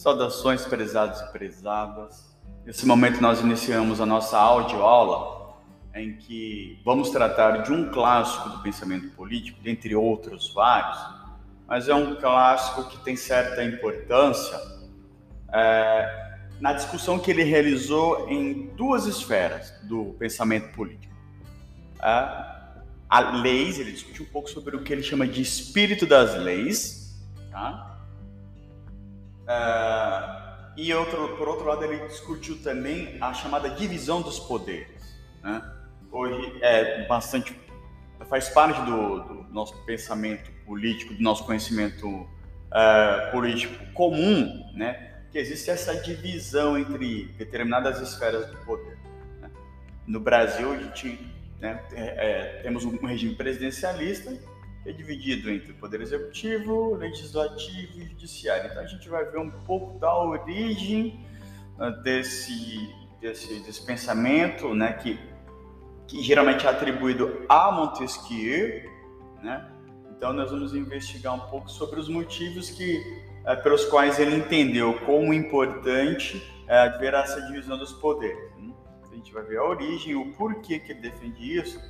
Saudações, prezados e prezadas. Nesse momento nós iniciamos a nossa audioaula em que vamos tratar de um clássico do pensamento político, dentre outros vários, mas é um clássico que tem certa importância é, na discussão que ele realizou em duas esferas do pensamento político. É, a leis, ele discutiu um pouco sobre o que ele chama de espírito das leis, tá? Uh, e outro, por outro lado, ele discutiu também a chamada divisão dos poderes. Né? Hoje é bastante faz parte do, do, nosso pensamento político, do nosso conhecimento uh, político comum, né? que existe essa divisão entre determinadas esferas do poder. Né? No Brasil, a gente né, é, é temos um regime presidencialista é dividido entre Poder Executivo, Legislativo e Judiciário. Então a gente vai ver um pouco da origem né, desse, desse, desse pensamento, né, que, que geralmente é atribuído a Montesquieu, né? Então nós vamos investigar um pouco sobre os motivos que, é, pelos quais ele entendeu como importante é, haver essa divisão dos poderes. Né? A gente vai ver a origem, o porquê que ele defende isso,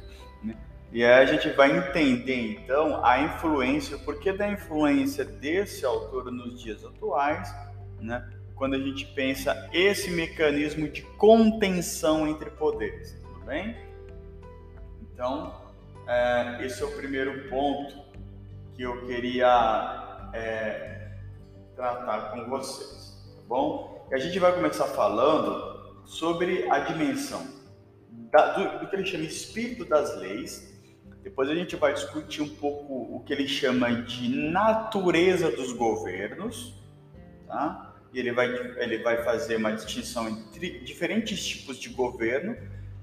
né? E aí a gente vai entender então a influência, o porquê da influência desse autor nos dias atuais, né? Quando a gente pensa esse mecanismo de contenção entre poderes, tudo bem? Então, é, esse é o primeiro ponto que eu queria é, tratar com vocês, tá bom? E a gente vai começar falando sobre a dimensão da, do, do que ele chama espírito das leis depois a gente vai discutir um pouco o que ele chama de natureza dos governos, tá? E ele vai, ele vai fazer uma distinção entre diferentes tipos de governo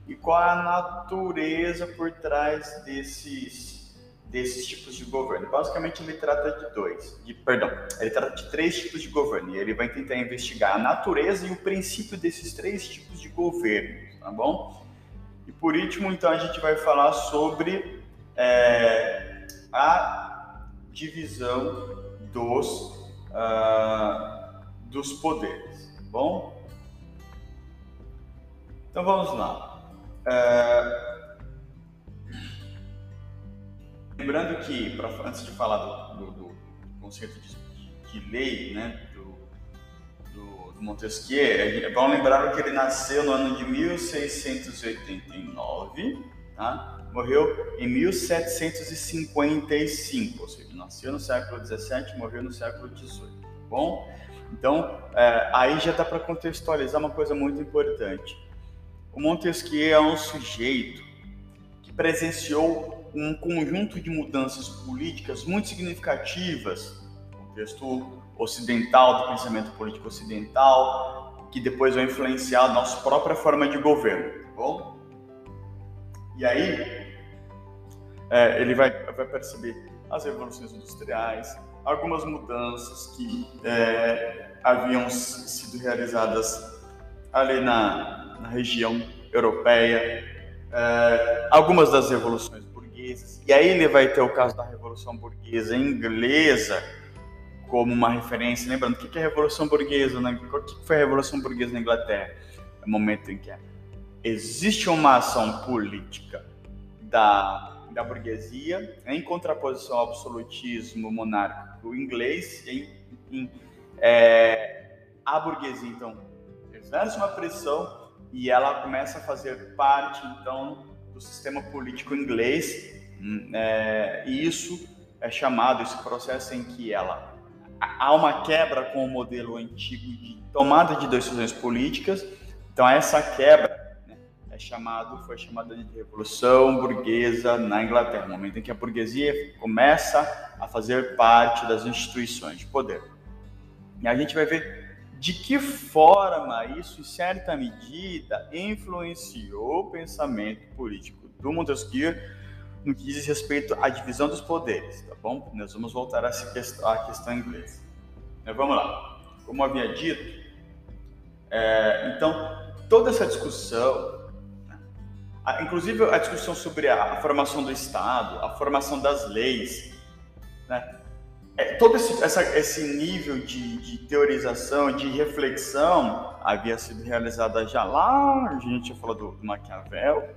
e qual a natureza por trás desses, desses tipos de governo. Basicamente, ele trata de dois, de, perdão, ele trata de três tipos de governo e ele vai tentar investigar a natureza e o princípio desses três tipos de governo, tá bom? E por último, então, a gente vai falar sobre é, a divisão dos, uh, dos poderes. Tá bom? Então vamos lá. É, lembrando que, pra, antes de falar do, do, do conceito de, de, lei, né, do, do, Montesquieu, é bom lembrar que ele nasceu no ano de 1689, tá? Morreu em 1755, ou seja, nasceu no século 17 e morreu no século 18. Tá bom, então é, aí já dá para contextualizar uma coisa muito importante. O Montesquieu é um sujeito que presenciou um conjunto de mudanças políticas muito significativas no contexto ocidental, do pensamento político ocidental, que depois vai influenciar a nossa própria forma de governo, tá bom? E aí, é, ele vai, vai perceber as revoluções industriais, algumas mudanças que é, haviam sido realizadas ali na, na região europeia, é, algumas das revoluções burguesas, e aí ele vai ter o caso da Revolução Burguesa Inglesa como uma referência, lembrando o que é a Revolução Burguesa, né? o que foi a Revolução Burguesa na Inglaterra? É o momento em que existe uma ação política da da burguesia, em contraposição ao absolutismo monárquico inglês, em, em, é, a burguesia, então, exerce uma pressão e ela começa a fazer parte, então, do sistema político inglês, hum, é, e isso é chamado, esse processo em que ela há uma quebra com o modelo antigo de tomada de decisões políticas, então essa quebra é chamado, foi chamada de Revolução Burguesa na Inglaterra, momento em que a burguesia começa a fazer parte das instituições de poder. E a gente vai ver de que forma isso, em certa medida, influenciou o pensamento político do Montesquieu no que diz respeito à divisão dos poderes, tá bom? Nós vamos voltar essa questão, à questão inglesa. Mas vamos lá. Como havia dito, é, então, toda essa discussão inclusive a discussão sobre a, formação do Estado, a formação das leis, né? é, todo esse, essa, esse nível de, de, teorização, de reflexão, havia sido realizada já lá, a gente já falou do, do Maquiavel,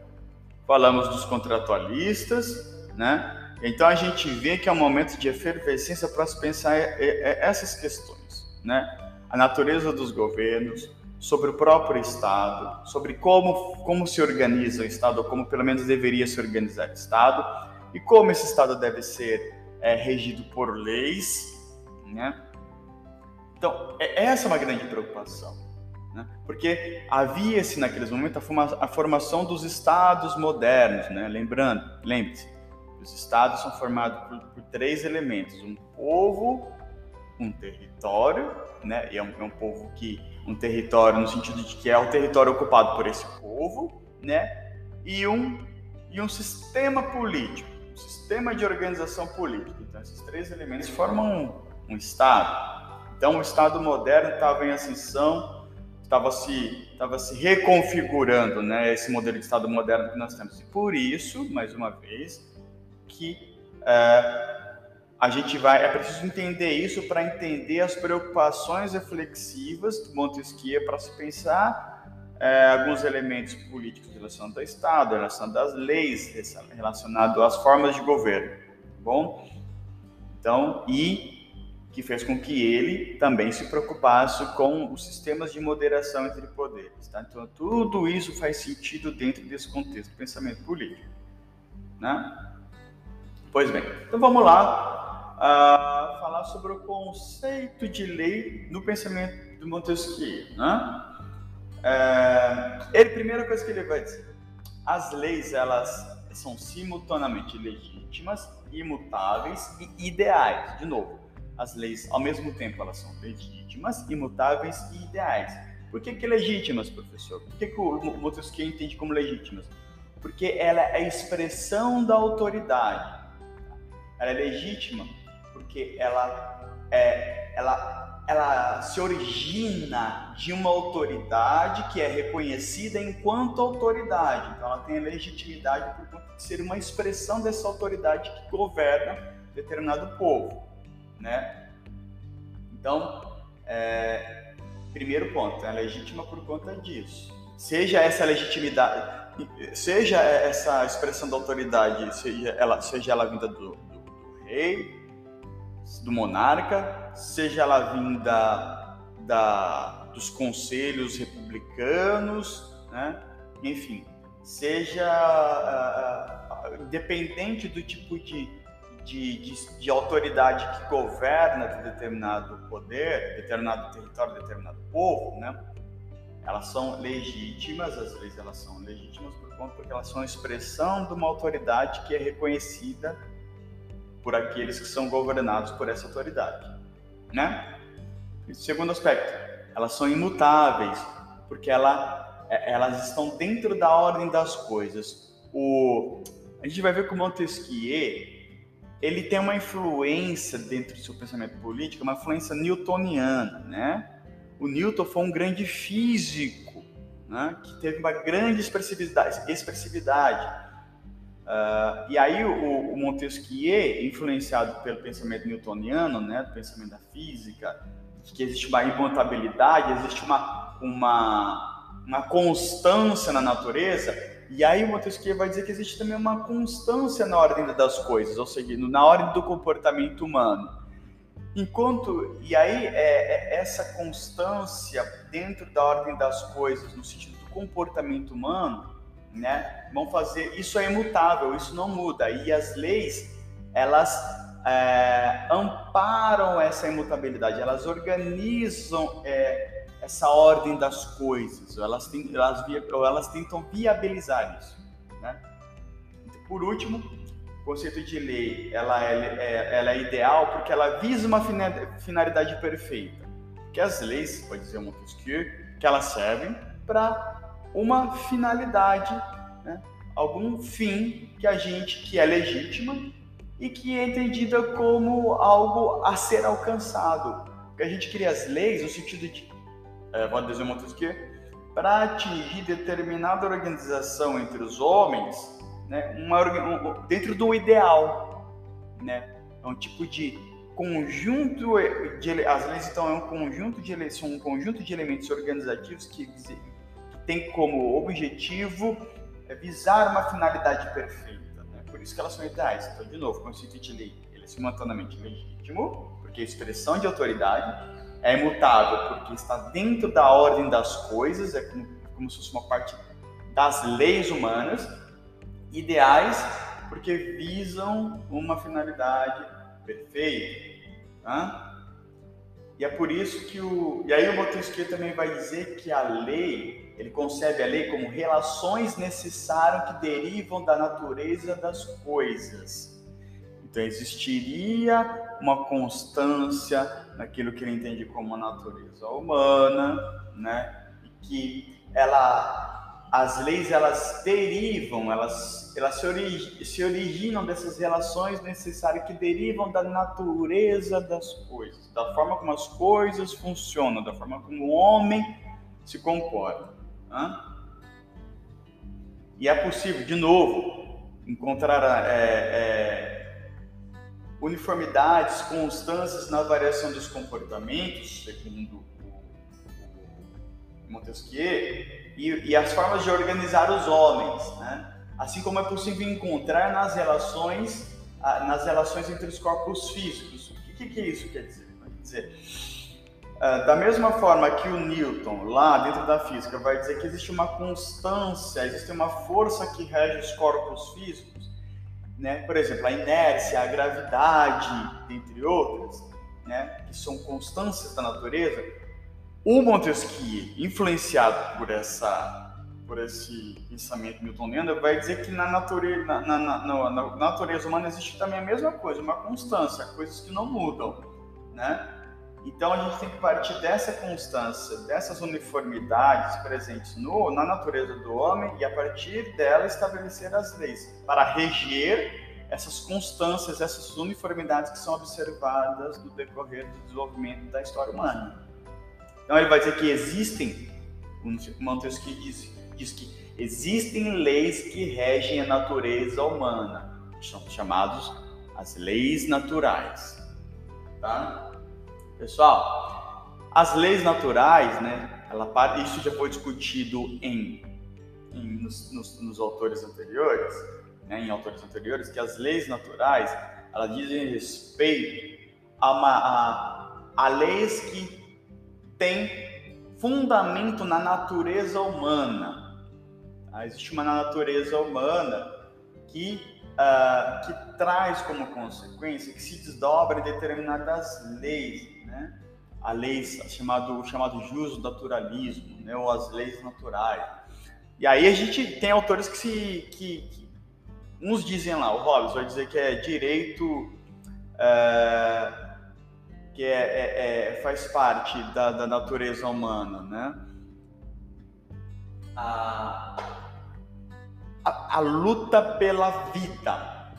falamos dos contratualistas, né? Então a gente vê que é um momento de efervescência para se pensar essas questões, né? A natureza dos governos, sobre o próprio Estado, sobre como, como se organiza o Estado, ou como pelo menos deveria se organizar o Estado, e como esse Estado deve ser é, regido por leis, né? Então, é, essa é uma grande preocupação, né? porque havia-se naqueles momentos a, forma, a, formação dos Estados modernos, né? Lembrando, lembre-se, os Estados são formados por, por, três elementos: um povo, um território, né? E é um, é um povo que um território no sentido de que é o território ocupado por esse povo, né? E um e um sistema político, um sistema de organização política. Então esses três elementos formam um, um Estado. Então o Estado moderno estava em ascensão, estava se estava se reconfigurando, né? Esse modelo de Estado moderno que nós temos. E por isso, mais uma vez, que é, a gente vai, é preciso entender isso para entender as preocupações reflexivas do Montesquieu para se pensar é, alguns elementos políticos relacionados ao Estado, relacionados às leis, relacionados às formas de governo, tá bom? Então, e que fez com que ele também se preocupasse com os sistemas de moderação entre poderes, tá? Então, tudo isso faz sentido dentro desse contexto do pensamento político, né? Pois bem, então vamos lá uh, falar sobre o conceito de lei no pensamento do Montesquieu. Né? Uh, ele, primeira coisa que ele vai dizer, as leis elas são simultaneamente legítimas, imutáveis e ideais. De novo, as leis ao mesmo tempo elas são legítimas, imutáveis e ideais. Por que, que legítimas, professor? Por que, que o Montesquieu entende como legítimas? Porque ela é a expressão da autoridade. Ela é legítima porque ela, é, ela, ela se origina de uma autoridade que é reconhecida enquanto autoridade. Então, ela tem a legitimidade por conta de ser uma expressão dessa autoridade que governa determinado povo, né? Então, é, primeiro ponto, é legítima por conta disso. Seja essa legitimidade, seja essa expressão da autoridade, seja ela, seja ela vinda do, do, do rei, do monarca, seja ela vinda da, dos conselhos republicanos, né? enfim, seja uh, independente do tipo de, de, de, de, autoridade que governa determinado poder, determinado território, determinado povo, né? elas são legítimas, as leis elas são legítimas por conta porque elas são expressão de uma autoridade que é reconhecida por aqueles que são governados por essa autoridade, né? segundo aspecto, elas são imutáveis, porque ela, é, elas estão dentro da ordem das coisas. O, a gente vai ver que o Montesquieu ele tem uma influência dentro do seu pensamento político, uma influência newtoniana, né? O Newton foi um grande físico, né? Que teve uma grande expressividade, expressividade Uh, e aí o, o, Montesquieu, influenciado pelo pensamento newtoniano, né, do pensamento da física, que existe uma imutabilidade, existe uma, uma, uma constância na natureza, e aí o Montesquieu vai dizer que existe também uma constância na ordem das coisas, ou seja, na ordem do comportamento humano. Enquanto, e aí é, é essa constância dentro da ordem das coisas, no sentido do comportamento humano, né? Vão fazer isso é imutável, isso não muda. E as leis elas é, amparam essa imutabilidade, elas organizam é, essa ordem das coisas, elas, tem, elas, elas tentam viabilizar isso. Né? Por último, o conceito de lei ela é, é, ela é ideal porque ela visa uma finalidade perfeita. Porque as leis, pode dizer Montesquieu, que elas servem para uma finalidade, né? algum fim que a gente que é legítima e que é entendida como algo a ser alcançado. Porque a gente cria as leis no sentido de, é, pode dizer Montesquieu, para atingir determinada organização entre os homens, né, uma, um, dentro do ideal, né, é um tipo de conjunto de as leis então é um conjunto de são um conjunto de elementos organizativos que tem como objetivo é visar uma finalidade perfeita. Né? Por isso que elas são ideais. Então, de novo, o conceito lei ele é simultaneamente legítimo, porque é expressão de autoridade, é imutável porque está dentro da ordem das coisas, é como, como se fosse uma parte das leis humanas, ideais porque visam uma finalidade perfeita. Tá? E é por isso que o. E aí o Montesquieu também vai dizer que a lei, ele concebe a lei como relações necessárias que derivam da natureza das coisas. Então existiria uma constância naquilo que ele entende como a natureza humana, né? E que ela, as leis elas derivam, elas, elas se, orig, se originam dessas relações necessárias que derivam da natureza das coisas, da forma como as coisas funcionam, da forma como o homem se comporta. Né? E é possível, de novo, encontrar é, é, uniformidades, constâncias na variação dos comportamentos, segundo Montesquieu, e, e, as formas de organizar os homens, né? assim como é possível encontrar nas relações, nas relações entre os corpos físicos. O que, que, isso quer dizer? Quer dizer, da mesma forma que o Newton, lá dentro da física, vai dizer que existe uma constância, existe uma força que rege os corpos físicos, né? Por exemplo, a inércia, a gravidade, entre outras, né? que são constâncias da natureza. O Montesquieu, influenciado por essa por esse pensamento newtoniano, vai dizer que na natureza, na, na, na, na, natureza humana existe também a mesma coisa, uma constância, coisas que não mudam, né? Então a gente tem que partir dessa constância, dessas uniformidades presentes no, na natureza do homem e a partir dela estabelecer as leis para reger essas constâncias, essas uniformidades que são observadas no decorrer do desenvolvimento da história humana. Então ele vai dizer que existem, Montesquieu diz, diz que existem leis que regem a natureza humana, são chamados as leis naturais. Tá? Pessoal, as leis naturais, né? Ela, isso já foi discutido em, em nos, nos, nos, autores anteriores, né, em autores anteriores, que as leis naturais elas dizem respeito a, uma, a, a leis que têm fundamento na natureza humana. Ah, existe uma natureza humana que, uh, que traz como consequência, que se desdobra em determinadas leis? A lei chamado chamado jus naturalismo, né? ou as leis naturais. E aí a gente tem autores que se que, que uns dizem lá, o Hobbes vai dizer que é direito é, que é, é, faz parte da, da natureza humana, né? A, a, a luta pela vida.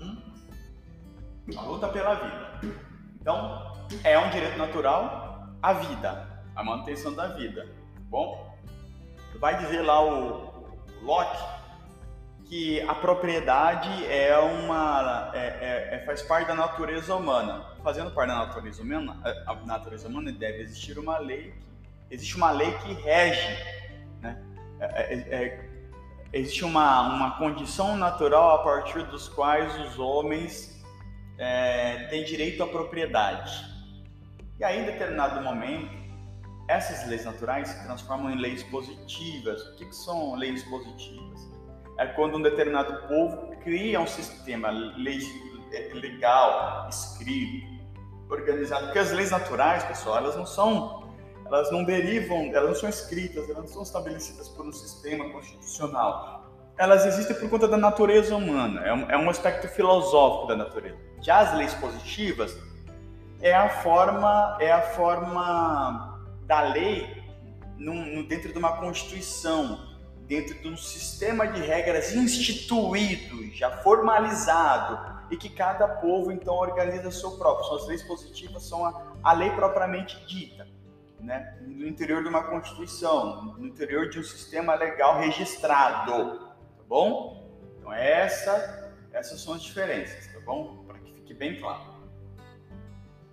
Hum? A luta pela vida. Então, é um direito natural a vida, a manutenção da vida. Tá bom, vai dizer lá o, Locke que a propriedade é uma é, é, é, faz parte da natureza humana. Fazendo parte da natureza humana, a natureza humana deve existir uma lei. Existe uma lei que rege, né? É, é, é, existe uma, uma condição natural a partir dos quais os homens é, tem direito à propriedade. E aí, em determinado momento, essas leis naturais se transformam em leis positivas. O que, que são leis positivas? É quando um determinado povo cria um sistema é, legal, escrito, organizado. Porque as leis naturais, pessoal, elas não são, elas não derivam, elas não são escritas, elas não são estabelecidas por um sistema constitucional. Elas existem por conta da natureza humana, é um, é um aspecto filosófico da natureza. Já as leis positivas é a forma é a forma da lei num, dentro de uma constituição, dentro de um sistema de regras instituído, já formalizado e que cada povo então organiza seu próprio. São as leis positivas são a, a lei propriamente dita, né? No interior de uma constituição, no interior de um sistema legal registrado, bom? Então essa essas são as diferenças, tá bom? Para que fique bem claro.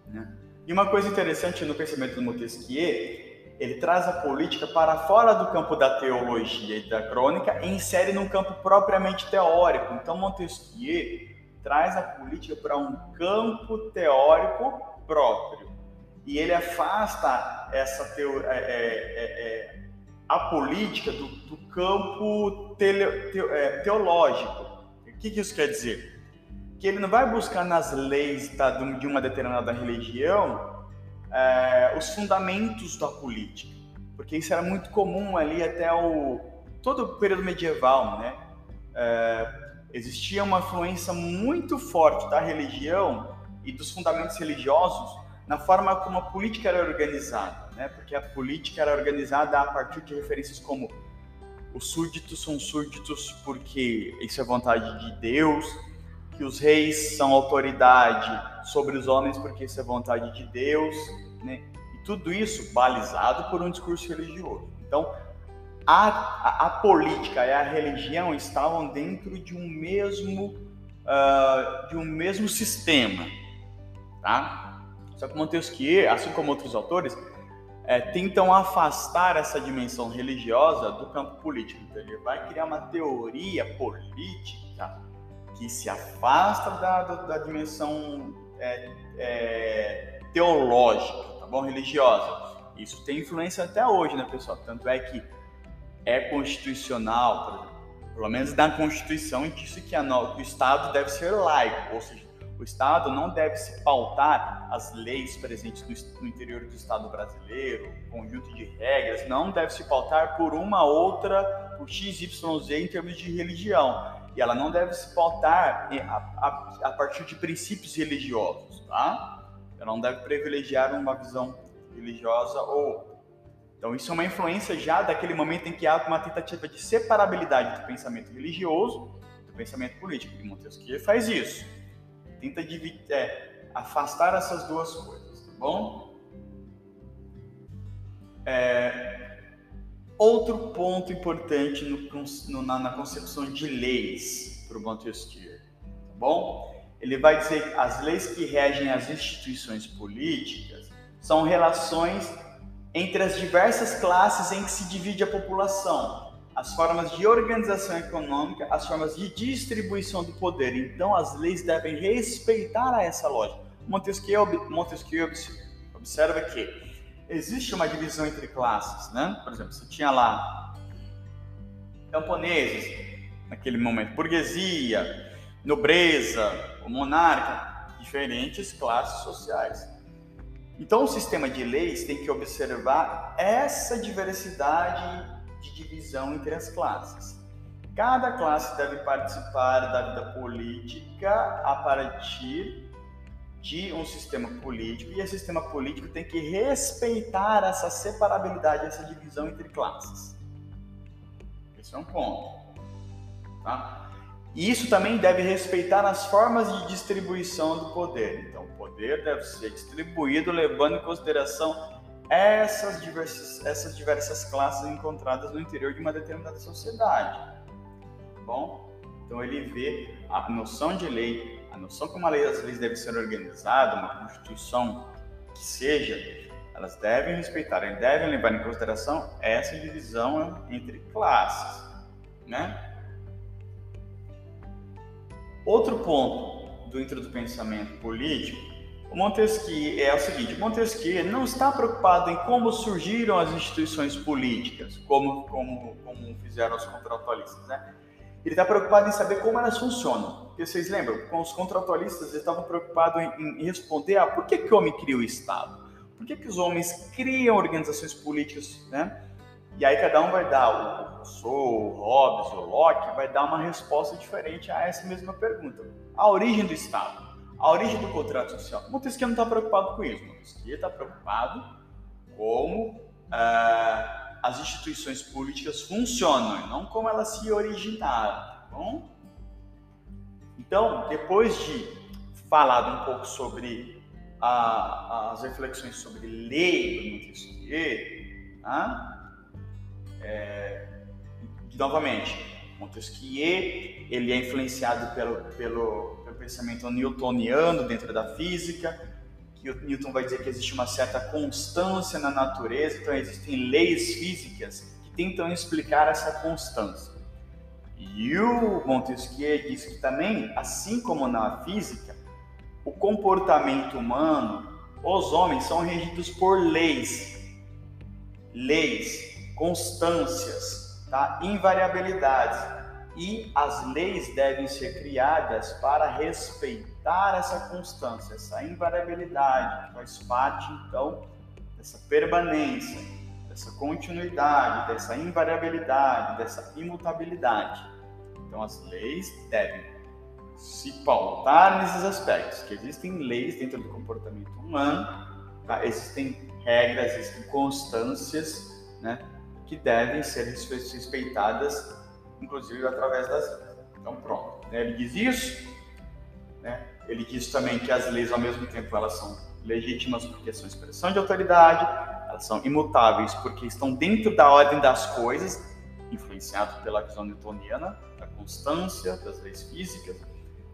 Né? E uma coisa interessante no pensamento do Montesquieu ele traz a política para fora do campo da teologia e da crônica e insere num campo propriamente teórico. Então, Montesquieu traz a política para um campo teórico próprio. E ele afasta essa teo, é, é, é, é a política do, do campo tele, te, é, teológico. O que, que isso quer dizer? Que ele não vai buscar nas leis da, de uma determinada religião é, os fundamentos da política, porque isso era muito comum ali até o todo o período medieval, né? É, existia uma influência muito forte da religião e dos fundamentos religiosos na forma como a política era organizada, né? Porque a política era organizada a partir de referências como os súditos são súditos porque isso é vontade de Deus, que os reis são autoridade sobre os homens porque isso é vontade de Deus, né? E tudo isso balizado por um discurso religioso. Então, a, a, a política e a religião estavam dentro de um mesmo uh, de um mesmo sistema, tá? Só que Montesquieu, assim como outros autores, é, tentam afastar essa dimensão religiosa do campo político. Então, ele vai criar uma teoria política que se afasta da, da, da dimensão é, é, teológica, tá bom? Religiosa. Isso tem influência até hoje, né, pessoal? Tanto é que é constitucional, pelo menos na Constituição, disse que, a, que o Estado deve ser laico, ou seja, o Estado não deve se pautar as leis presentes no, interior do Estado brasileiro, conjunto de regras, não deve se pautar por uma outra, por XYZ em termos de religião e ela não deve se pautar a, a, a partir de princípios religiosos, tá? Ela não deve privilegiar uma visão religiosa ou então isso é uma influência já daquele momento em que há uma tentativa de separabilidade do pensamento religioso do pensamento político. E Montesquieu faz isso, tenta dividir, é, afastar essas duas coisas, tá bom? É, Outro ponto importante no, no, na, na, concepção de leis para o Montesquieu, tá bom? Ele vai dizer que as leis que regem as instituições políticas são relações entre as diversas classes em que se divide a população, as formas de organização econômica, as formas de distribuição do poder. Então, as leis devem respeitar essa lógica. Montesquieu, Montesquieu observa que existe uma divisão entre classes, né? Por exemplo, você tinha lá camponeses, naquele momento, burguesia, nobreza, o monarca, diferentes classes sociais. Então, o sistema de leis tem que observar essa diversidade de divisão entre as classes. Cada classe deve participar da vida política a partir de um sistema político e esse sistema político tem que respeitar essa separabilidade, essa divisão entre classes. Esse é um ponto. Tá? E isso também deve respeitar as formas de distribuição do poder. Então, o poder deve ser distribuído levando em consideração essas diversas, essas diversas classes encontradas no interior de uma determinada sociedade. Bom? Então, ele vê a noção de lei a noção como a lei das leis deve ser organizada, uma constituição que seja, elas devem respeitar, e devem levar em consideração essa divisão entre classes, né? Outro ponto dentro do pensamento político, Montesquieu é o seguinte: Montesquieu não está preocupado em como surgiram as instituições políticas, como como, como fizeram os contratualistas, né? Ele está preocupado em saber como elas funcionam. Porque vocês lembram, com os contratualistas, eles estavam preocupados em, em responder a por que, que o homem cria o Estado? Por que, que os homens criam organizações políticas, né? E aí cada um vai dar, o Rousseau, o Hobbes, o Locke, vai dar uma resposta diferente a essa mesma pergunta. A origem do Estado, a origem do contrato social. Montesquieu não está preocupado com isso. Montesquieu está preocupado como uh, as instituições políticas funcionam não como elas se originaram, tá bom? Então, depois de falado um pouco sobre a, as reflexões sobre lei do Montesquieu, tá? é, novamente, Montesquieu ele é influenciado pelo, pelo, pensamento newtoniano dentro da física, que o Newton vai dizer que existe uma certa constância na natureza, então existem leis físicas que tentam explicar essa constância. E o Montesquieu diz que também, assim como na física, o comportamento humano, os homens são regidos por leis, leis, constâncias, tá? invariabilidades e as leis devem ser criadas para respeitar essa constância, essa invariabilidade, que faz parte então dessa permanência, dessa continuidade, dessa invariabilidade, dessa imutabilidade. Então as leis devem se pautar nesses aspectos, que existem leis dentro do comportamento humano, tá? existem regras, existem constâncias, né, que devem ser respeitadas inclusive através das leis. Então, pronto. Né? Ele diz isso. Né? Ele diz também que as leis, ao mesmo tempo, elas são legítimas porque são expressão de autoridade, elas são imutáveis porque estão dentro da ordem das coisas, influenciado pela visão newtoniana, da constância, das leis físicas,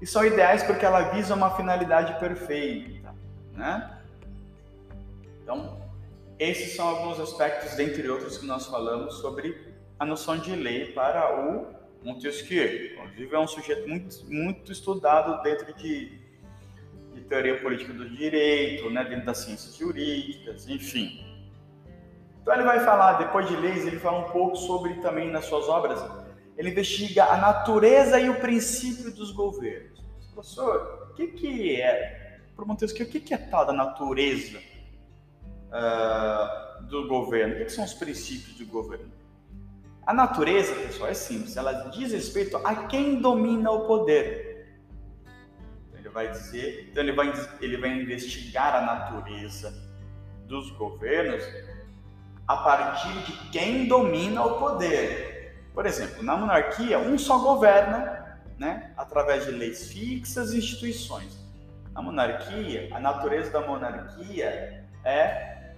e são ideais porque ela visa uma finalidade perfeita, né? Então, esses são alguns aspectos, dentre outros, que nós falamos sobre a noção de lei para o Montesquieu. Inclusive, é um sujeito muito, muito estudado dentro de, de teoria política do direito, né, dentro das ciências jurídicas, enfim. Então, ele vai falar, depois de leis, ele fala um pouco sobre também nas suas obras, ele investiga a natureza e o princípio dos governos. Professor, o que, que é, para Montesquieu, o que, que é tal da natureza uh, do governo? O que, que são os princípios do governo? A natureza, pessoal, é simples. Ela diz respeito a quem domina o poder. Ele vai dizer, então ele vai, ele vai investigar a natureza dos governos a partir de quem domina o poder. Por exemplo, na monarquia, um só governa, né, através de leis fixas e instituições. Na monarquia, a natureza da monarquia é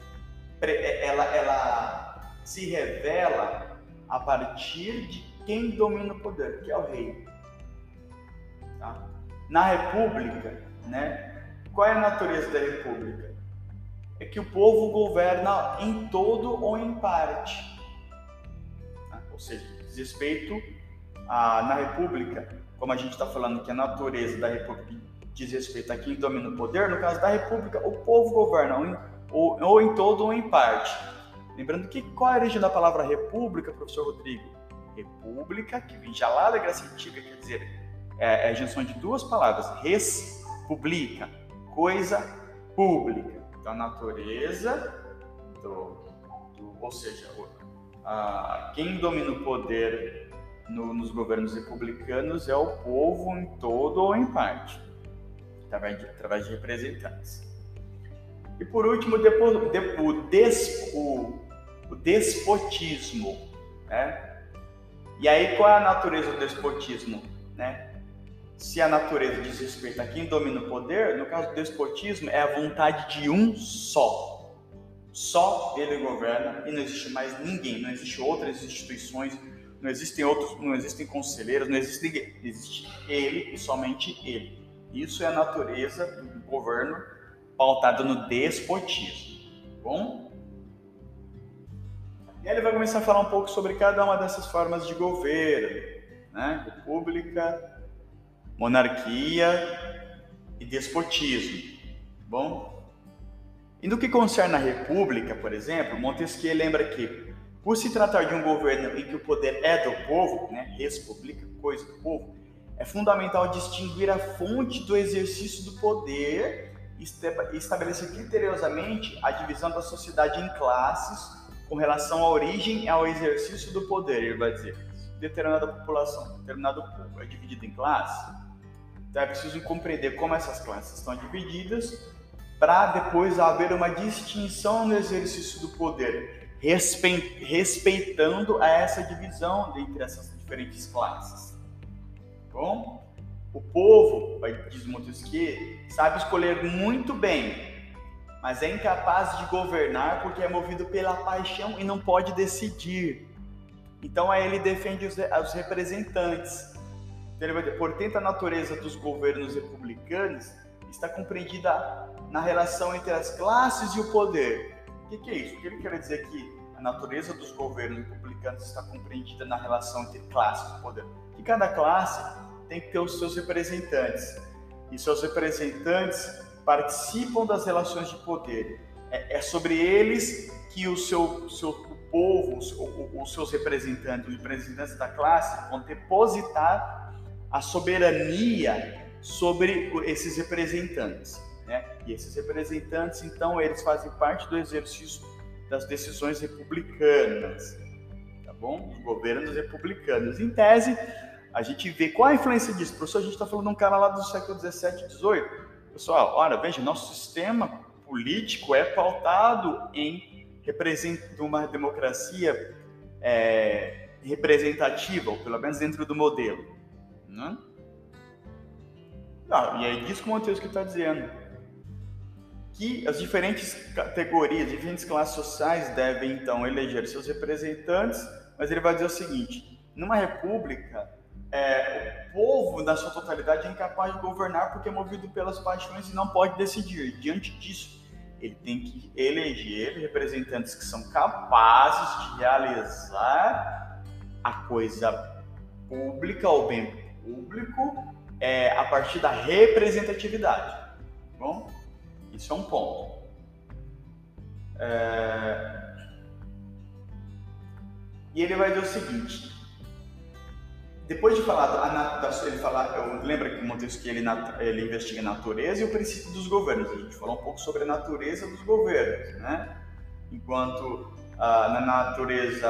ela, ela se revela a partir de quem domina o poder, que é o rei. Tá? Na república, né, qual é a natureza da república? É que o povo governa em todo ou em parte. Tá? Ou seja, diz respeito a, na república, como a gente está falando que a natureza da república diz respeito a quem domina o poder, no caso da república, o povo governa ou em, ou, ou em todo ou em parte. Lembrando que qual é a origem da palavra república, professor Rodrigo? República, que vem já lá da Grécia Antiga, quer dizer, é, é a junção de duas palavras, res, publica, coisa pública. Então, a natureza do, do ou seja, a, quem domina o poder no, nos governos republicanos é o povo em todo ou em parte, através de, através de representantes. E por último, o, o, o despotismo. Né? E aí, qual é a natureza do despotismo? Né? Se a natureza diz respeito a quem domina o poder, no caso do despotismo, é a vontade de um só. Só ele governa e não existe mais ninguém, não existe outras instituições, não existem outros, não existem conselheiros, não existe ninguém. Existe ele e somente ele. Isso é a natureza do governo pautado no despotismo. Tá bom? E aí ele vai começar a falar um pouco sobre cada uma dessas formas de governo, né? República, monarquia e despotismo. Tá bom? E no que concerne a república, por exemplo, Montesquieu lembra que, por se tratar de um governo em que o poder é do povo, né, república, coisa do povo, é fundamental distinguir a fonte do exercício do poder estabelecer criteriosamente a divisão da sociedade em classes com relação à origem e ao exercício do poder. Ele vai dizer, determinada população, determinado povo é dividido em classes, então é preciso compreender como essas classes estão divididas para depois haver uma distinção no exercício do poder, respeitando essa divisão entre essas diferentes classes. Bom? O povo, diz Montesquieu, sabe escolher muito bem, mas é incapaz de governar porque é movido pela paixão e não pode decidir. Então aí ele defende os, os representantes. Então portanto, a natureza dos governos republicanos está compreendida na relação entre as classes e o poder. O que, que é isso? O que ele quer dizer que a natureza dos governos republicanos está compreendida na relação entre classes e poder? Que cada classe tem que ter os seus representantes. E seus representantes participam das relações de poder. É, é sobre eles que o seu, seu o povo, os, seus representantes, os representantes da classe, vão depositar a soberania sobre esses representantes. Né? E esses representantes, então, eles fazem parte do exercício das decisões republicanas, tá bom? Os governos republicanos. Em tese, a gente vê qual a influência disso. Professor, a gente está falando de um cara lá do século 17, 18. Pessoal, olha, veja, nosso sistema político é pautado em uma democracia é, representativa, ou pelo menos dentro do modelo. Né? Ah, e é disso que o Montesquieu está dizendo. Que as diferentes categorias, diferentes classes sociais devem, então, eleger seus representantes, mas ele vai dizer o seguinte: numa república, é, o povo, na sua totalidade, é incapaz de governar porque é movido pelas paixões e não pode decidir. Diante disso, ele tem que eleger representantes que são capazes de realizar a coisa pública, o bem público, é, a partir da representatividade. Bom, isso é um ponto. É... E ele vai dizer o seguinte: depois de falar, da, da, ele falar, lembra que o Montesquieu ele, ele investiga a natureza e o princípio dos governos. A gente falou um pouco sobre a natureza dos governos, né? Enquanto ah, na natureza,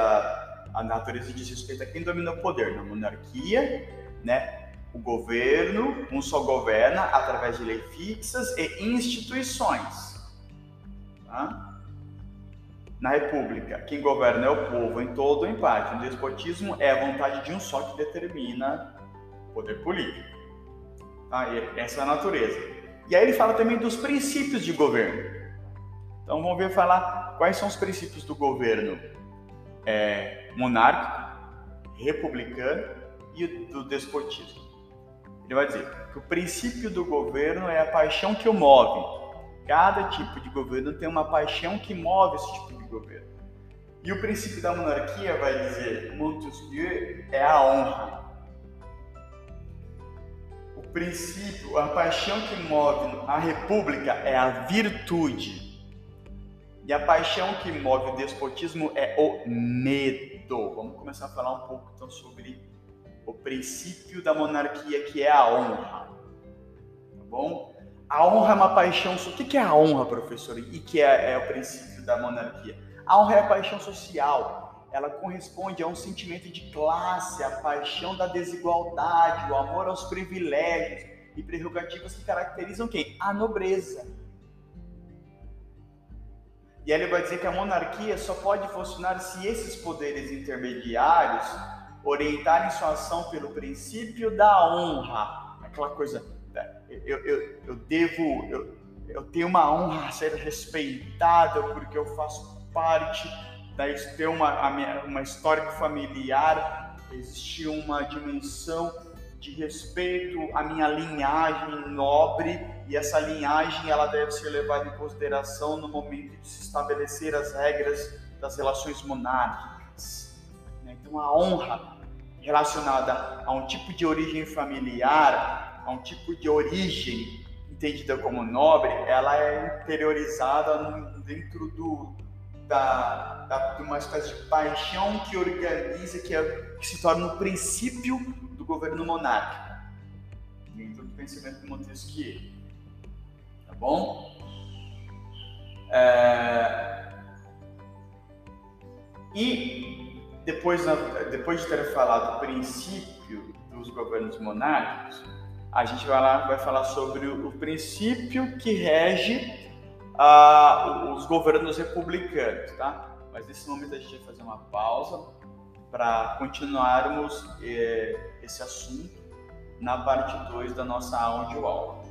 a natureza diz respeito a quem domina o poder, na monarquia, né? O governo, um só governa através de leis fixas e instituições. Tá? Na república, quem governa é o povo em todo ou em parte. Despotismo é a vontade de um só que determina o poder político. Tá? essa é a natureza. E aí ele fala também dos princípios de governo. Então vamos ver falar quais são os princípios do governo é, monárquico, republicano e do despotismo. Ele vai dizer que o princípio do governo é a paixão que o move. Cada tipo de governo tem uma paixão que move esse tipo de governo. E o princípio da monarquia vai dizer, Montesquieu, é a honra. O princípio, a paixão que move a república é a virtude. E a paixão que move o despotismo é o medo. Vamos começar a falar um pouco então sobre o princípio da monarquia, que é a honra. Tá bom? A honra é uma paixão. O que é a honra, professor? E que é, é o princípio da monarquia? A honra é a paixão social. Ela corresponde a um sentimento de classe, a paixão da desigualdade, o amor aos privilégios e prerrogativas que caracterizam quem? A nobreza. E aí ele vai dizer que a monarquia só pode funcionar se esses poderes intermediários orientarem sua ação pelo princípio da honra. Aquela coisa, eu, eu, eu devo, eu, eu tenho uma honra a ser respeitado porque eu faço parte da ter uma, uma história familiar, existe uma dimensão de respeito à minha linhagem nobre e essa linhagem ela deve ser levada em consideração no momento de se estabelecer as regras das relações monárquicas. Né? Então a honra relacionada a um tipo de origem familiar, a um tipo de origem entendida como nobre, ela é interiorizada dentro do, da, da, de uma espécie de paixão que organiza, que, é, que se torna o princípio do governo monárquico, dentro do pensamento de Montesquieu. Tá bom? É... E depois, depois de ter falado o princípio dos governos monárquicos, a gente vai, lá, vai falar sobre o, princípio que rege uh, os governos republicanos, tá? Mas nesse momento a gente vai fazer uma pausa para continuarmos eh, esse assunto na parte 2 da nossa audioaula.